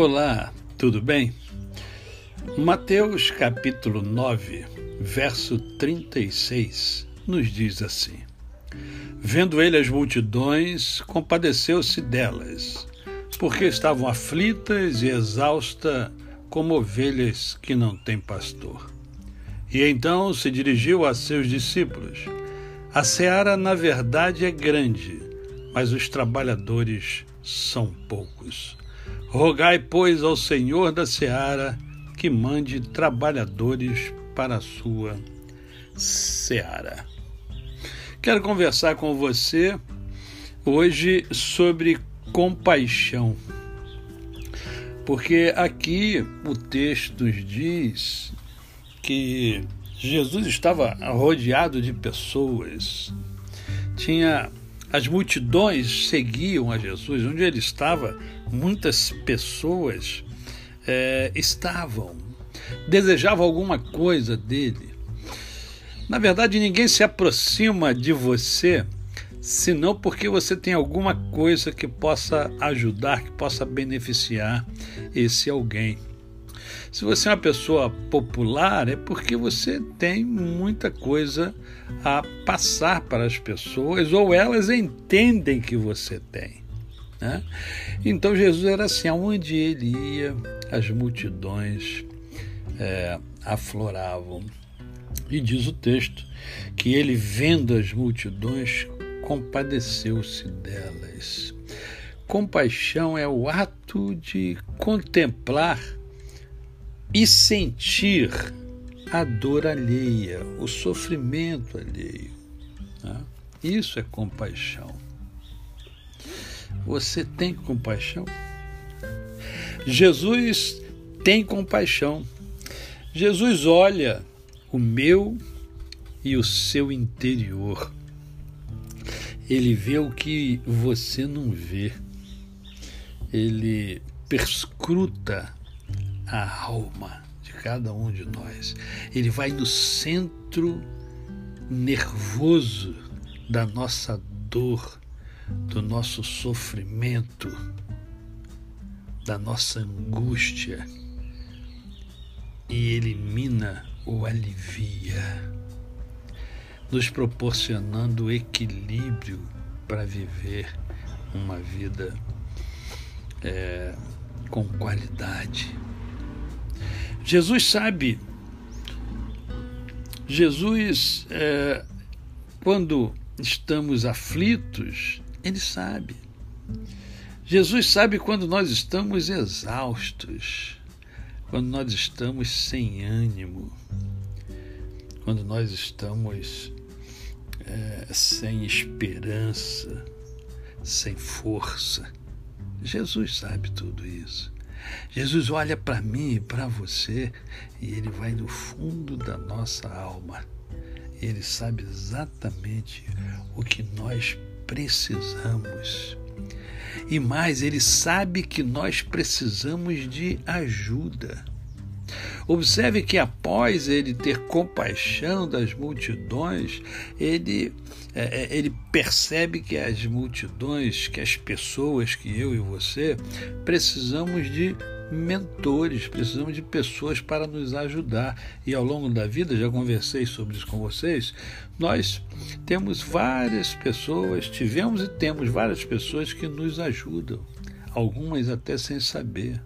Olá, tudo bem? Mateus capítulo 9, verso 36 nos diz assim: Vendo ele as multidões, compadeceu-se delas, porque estavam aflitas e exaustas como ovelhas que não têm pastor. E então se dirigiu a seus discípulos: A seara, na verdade, é grande, mas os trabalhadores são poucos. Rogai, pois, ao Senhor da seara que mande trabalhadores para a sua seara. Quero conversar com você hoje sobre compaixão. Porque aqui o texto nos diz que Jesus estava rodeado de pessoas, tinha as multidões seguiam a Jesus, onde ele estava, muitas pessoas é, estavam, desejavam alguma coisa dele. Na verdade, ninguém se aproxima de você senão porque você tem alguma coisa que possa ajudar, que possa beneficiar esse alguém. Se você é uma pessoa popular, é porque você tem muita coisa a passar para as pessoas ou elas entendem que você tem. Né? Então Jesus era assim, aonde ele ia, as multidões é, afloravam. E diz o texto que ele, vendo as multidões, compadeceu-se delas. Compaixão é o ato de contemplar e sentir a dor alheia, o sofrimento alheio. Né? Isso é compaixão. Você tem compaixão? Jesus tem compaixão. Jesus olha o meu e o seu interior. Ele vê o que você não vê. Ele perscruta a alma de cada um de nós. Ele vai no centro nervoso da nossa dor, do nosso sofrimento, da nossa angústia e elimina ou alivia, nos proporcionando equilíbrio para viver uma vida é, com qualidade. Jesus sabe. Jesus, é, quando estamos aflitos, ele sabe. Jesus sabe quando nós estamos exaustos, quando nós estamos sem ânimo, quando nós estamos é, sem esperança, sem força. Jesus sabe tudo isso. Jesus olha para mim e para você e ele vai no fundo da nossa alma. Ele sabe exatamente o que nós precisamos. E mais, ele sabe que nós precisamos de ajuda. Observe que após ele ter compaixão das multidões, ele, é, é, ele percebe que as multidões, que as pessoas, que eu e você, precisamos de mentores, precisamos de pessoas para nos ajudar. E ao longo da vida, já conversei sobre isso com vocês, nós temos várias pessoas, tivemos e temos várias pessoas que nos ajudam, algumas até sem saber.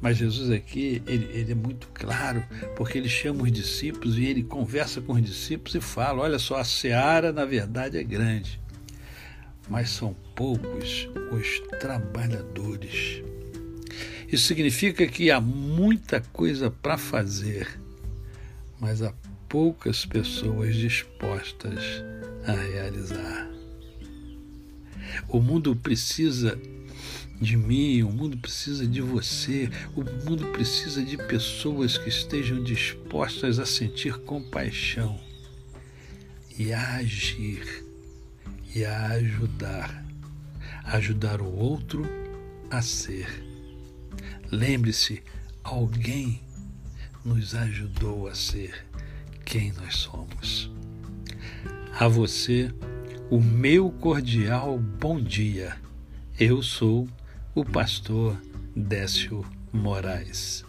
Mas Jesus aqui, ele, ele, é muito claro, porque ele chama os discípulos e ele conversa com os discípulos e fala: olha só, a seara na verdade é grande, mas são poucos os trabalhadores. Isso significa que há muita coisa para fazer, mas há poucas pessoas dispostas a realizar. O mundo precisa de mim, o mundo precisa de você, o mundo precisa de pessoas que estejam dispostas a sentir compaixão e a agir e a ajudar, ajudar o outro a ser. Lembre-se, alguém nos ajudou a ser quem nós somos. A você, o meu cordial bom dia. Eu sou o pastor Décio Moraes.